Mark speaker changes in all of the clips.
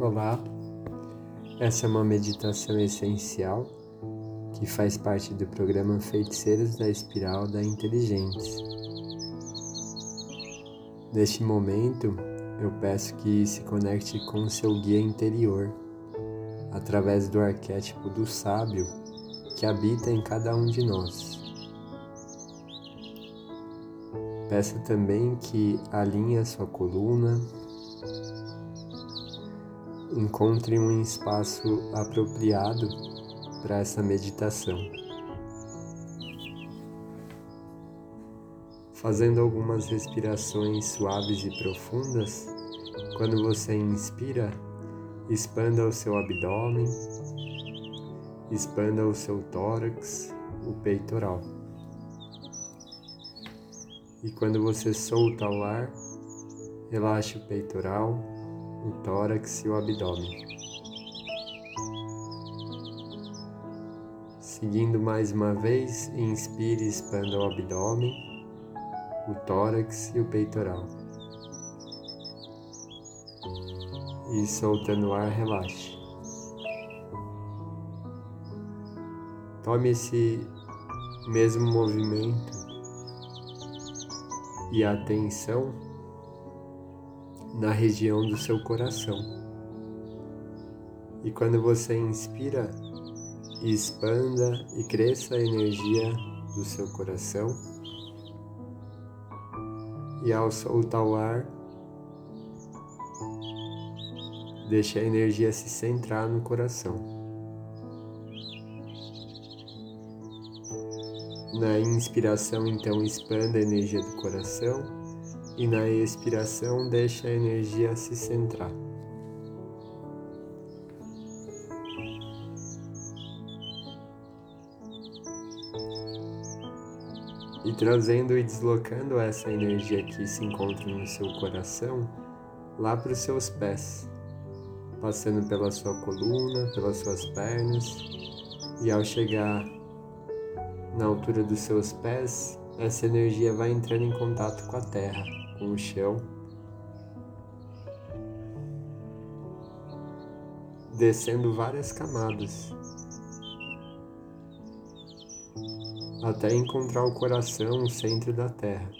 Speaker 1: Olá, essa é uma meditação essencial que faz parte do programa Feiticeiros da Espiral da Inteligência. Neste momento, eu peço que se conecte com seu guia interior, através do arquétipo do sábio que habita em cada um de nós. Peço também que alinhe a sua coluna, encontre um espaço apropriado para essa meditação. Fazendo algumas respirações suaves e profundas, quando você inspira, expanda o seu abdômen, expanda o seu tórax, o peitoral. E quando você solta o ar, relaxe o peitoral, o tórax e o abdômen. Seguindo mais uma vez, inspire e expanda o abdômen, o tórax e o peitoral. E soltando o ar, relaxe. Tome esse mesmo movimento e atenção na região do seu coração. E quando você inspira, expanda e cresça a energia do seu coração. E ao soltar o ar, deixe a energia se centrar no coração. Na inspiração, então, expanda a energia do coração e na expiração deixa a energia se centrar. E trazendo e deslocando essa energia que se encontra no seu coração lá para os seus pés, passando pela sua coluna, pelas suas pernas, e ao chegar na altura dos seus pés, essa energia vai entrando em contato com a terra com o chão, descendo várias camadas. Até encontrar o coração, o centro da Terra.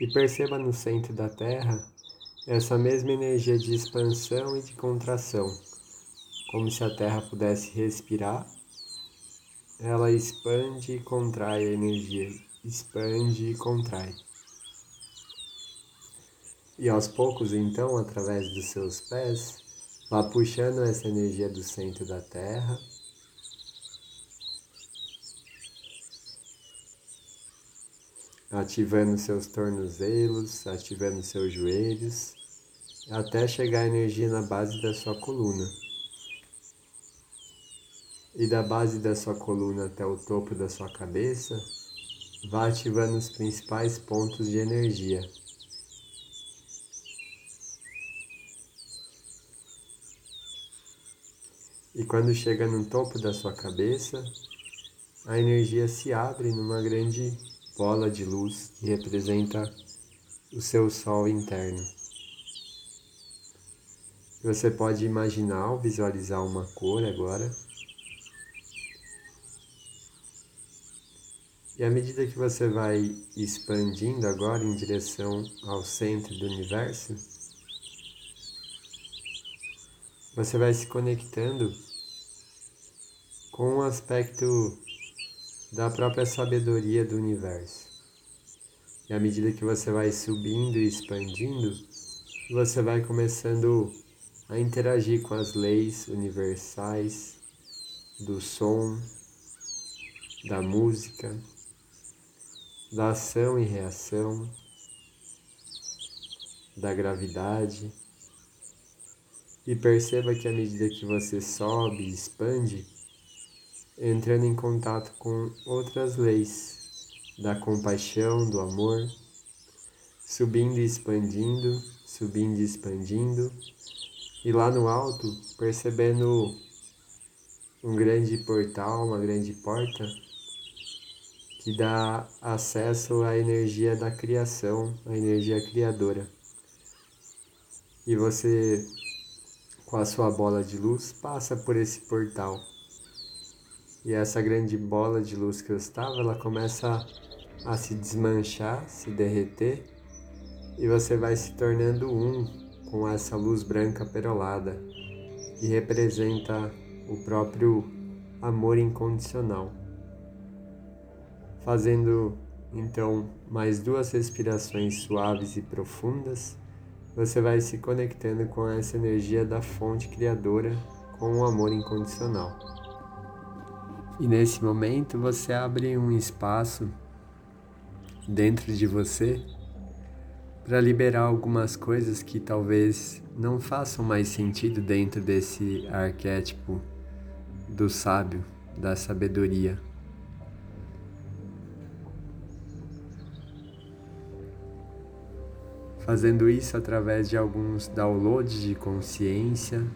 Speaker 1: E perceba no centro da Terra essa mesma energia de expansão e de contração, como se a Terra pudesse respirar ela expande e contrai a energia, expande e contrai. E aos poucos, então, através dos seus pés, vá puxando essa energia do centro da Terra. Ativando seus tornozelos, ativando seus joelhos, até chegar a energia na base da sua coluna e da base da sua coluna até o topo da sua cabeça, vá ativando os principais pontos de energia. E quando chega no topo da sua cabeça, a energia se abre numa grande bola de luz que representa o seu sol interno. Você pode imaginar ou visualizar uma cor agora E à medida que você vai expandindo agora em direção ao centro do universo, você vai se conectando com um aspecto da própria sabedoria do universo. E à medida que você vai subindo e expandindo, você vai começando a interagir com as leis universais do som, da música, da ação e reação, da gravidade, e perceba que à medida que você sobe e expande, entrando em contato com outras leis da compaixão, do amor, subindo e expandindo, subindo e expandindo, e lá no alto percebendo um grande portal, uma grande porta que dá acesso à energia da criação, à energia criadora. E você, com a sua bola de luz, passa por esse portal. E essa grande bola de luz que eu estava, ela começa a se desmanchar, se derreter, e você vai se tornando um com essa luz branca perolada, que representa o próprio amor incondicional fazendo então mais duas respirações suaves e profundas, você vai se conectando com essa energia da fonte criadora com o amor incondicional. E nesse momento você abre um espaço dentro de você para liberar algumas coisas que talvez não façam mais sentido dentro desse arquétipo do sábio, da sabedoria. Fazendo isso através de alguns downloads de consciência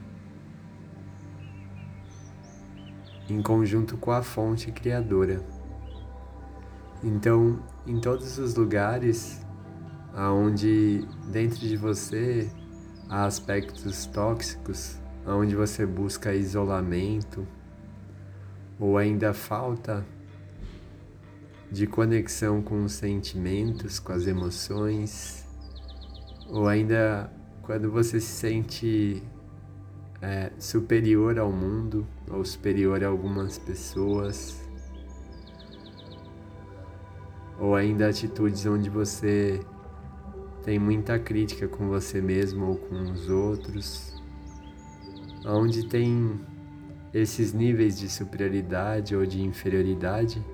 Speaker 1: em conjunto com a fonte criadora. Então, em todos os lugares aonde dentro de você há aspectos tóxicos, aonde você busca isolamento ou ainda falta de conexão com os sentimentos, com as emoções, ou ainda quando você se sente é, superior ao mundo ou superior a algumas pessoas, ou ainda atitudes onde você tem muita crítica com você mesmo ou com os outros, onde tem esses níveis de superioridade ou de inferioridade,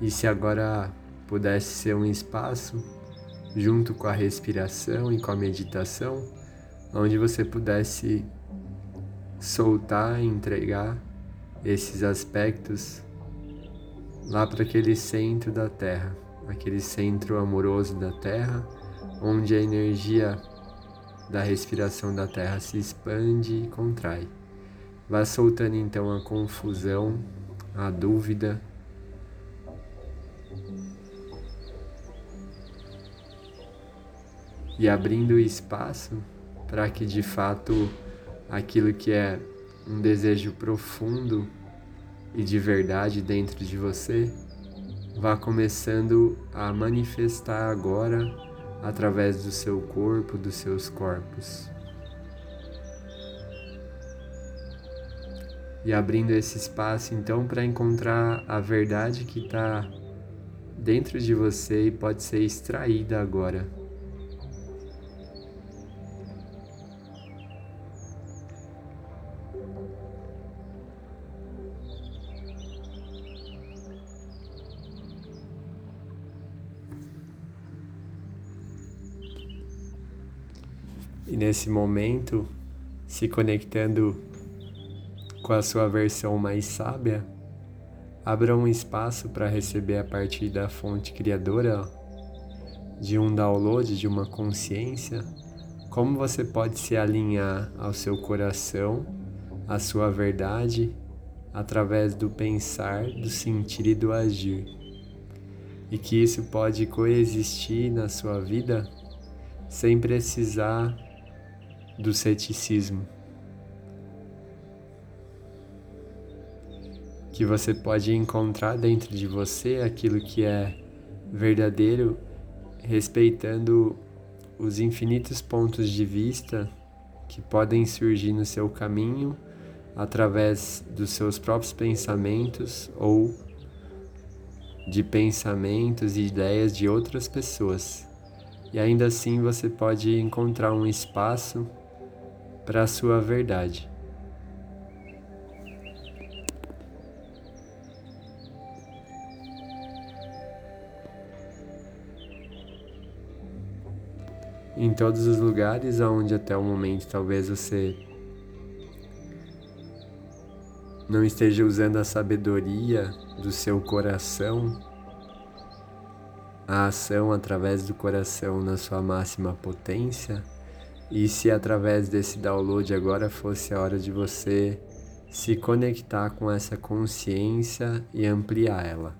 Speaker 1: e se agora pudesse ser um espaço junto com a respiração e com a meditação, onde você pudesse soltar entregar esses aspectos lá para aquele centro da Terra, aquele centro amoroso da Terra, onde a energia da respiração da Terra se expande e contrai. Vá soltando então a confusão, a dúvida, e abrindo espaço para que de fato aquilo que é um desejo profundo e de verdade dentro de você vá começando a manifestar agora através do seu corpo, dos seus corpos. E abrindo esse espaço então para encontrar a verdade que está dentro de você e pode ser extraída agora. Nesse momento, se conectando com a sua versão mais sábia, abra um espaço para receber a partir da fonte criadora de um download, de uma consciência, como você pode se alinhar ao seu coração, à sua verdade, através do pensar, do sentir e do agir. E que isso pode coexistir na sua vida sem precisar do ceticismo. Que você pode encontrar dentro de você aquilo que é verdadeiro, respeitando os infinitos pontos de vista que podem surgir no seu caminho através dos seus próprios pensamentos ou de pensamentos e ideias de outras pessoas. E ainda assim você pode encontrar um espaço para a sua verdade. Em todos os lugares onde até o momento talvez você não esteja usando a sabedoria do seu coração, a ação através do coração na sua máxima potência, e se através desse download agora fosse a hora de você se conectar com essa consciência e ampliar ela.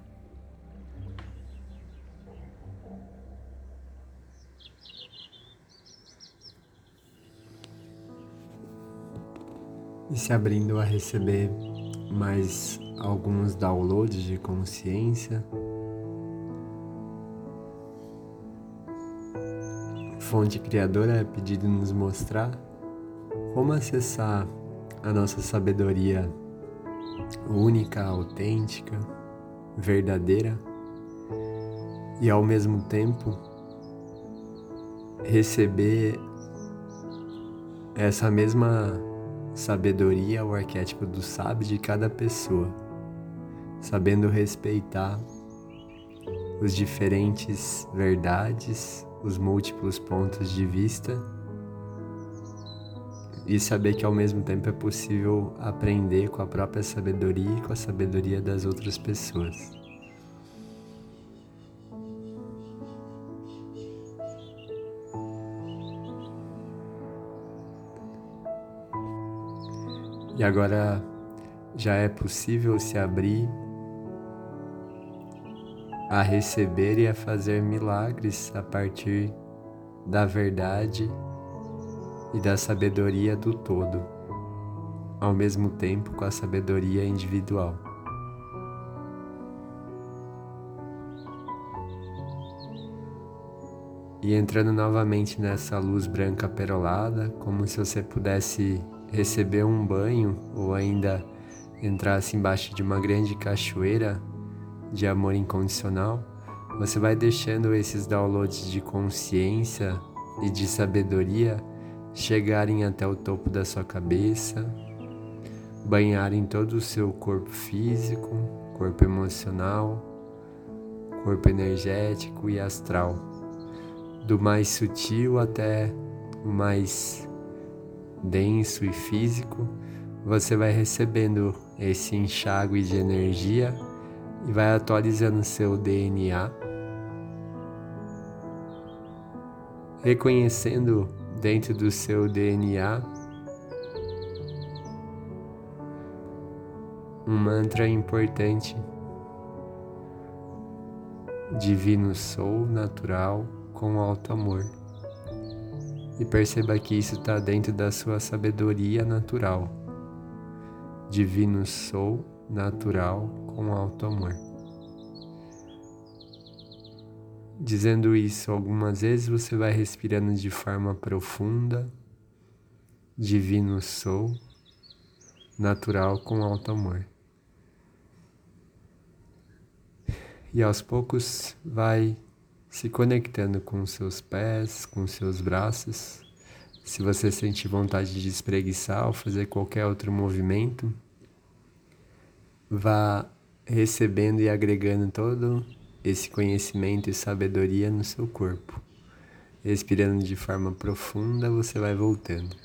Speaker 1: E se abrindo a receber mais alguns downloads de consciência. Fonte Criadora é pedido nos mostrar como acessar a nossa sabedoria única, autêntica, verdadeira e ao mesmo tempo receber essa mesma sabedoria, o arquétipo do sábio de cada pessoa, sabendo respeitar os diferentes verdades, os múltiplos pontos de vista e saber que ao mesmo tempo é possível aprender com a própria sabedoria e com a sabedoria das outras pessoas. E agora já é possível se abrir a receber e a fazer milagres a partir da verdade e da sabedoria do todo, ao mesmo tempo com a sabedoria individual. E entrando novamente nessa luz branca perolada, como se você pudesse receber um banho ou ainda entrasse embaixo de uma grande cachoeira de amor incondicional, você vai deixando esses downloads de consciência e de sabedoria chegarem até o topo da sua cabeça, banharem todo o seu corpo físico, corpo emocional, corpo energético e astral, do mais sutil até o mais denso e físico, você vai recebendo esse enxágue de energia e vai atualizando seu DNA, reconhecendo dentro do seu DNA um mantra importante. Divino sou natural com alto amor e perceba que isso está dentro da sua sabedoria natural. Divino sou natural com alto amor. Dizendo isso algumas vezes, você vai respirando de forma profunda. Divino sou natural com alto amor. E aos poucos vai se conectando com seus pés, com seus braços. Se você sentir vontade de espreguiçar ou fazer qualquer outro movimento, vá recebendo e agregando todo esse conhecimento e sabedoria no seu corpo. Respirando de forma profunda, você vai voltando.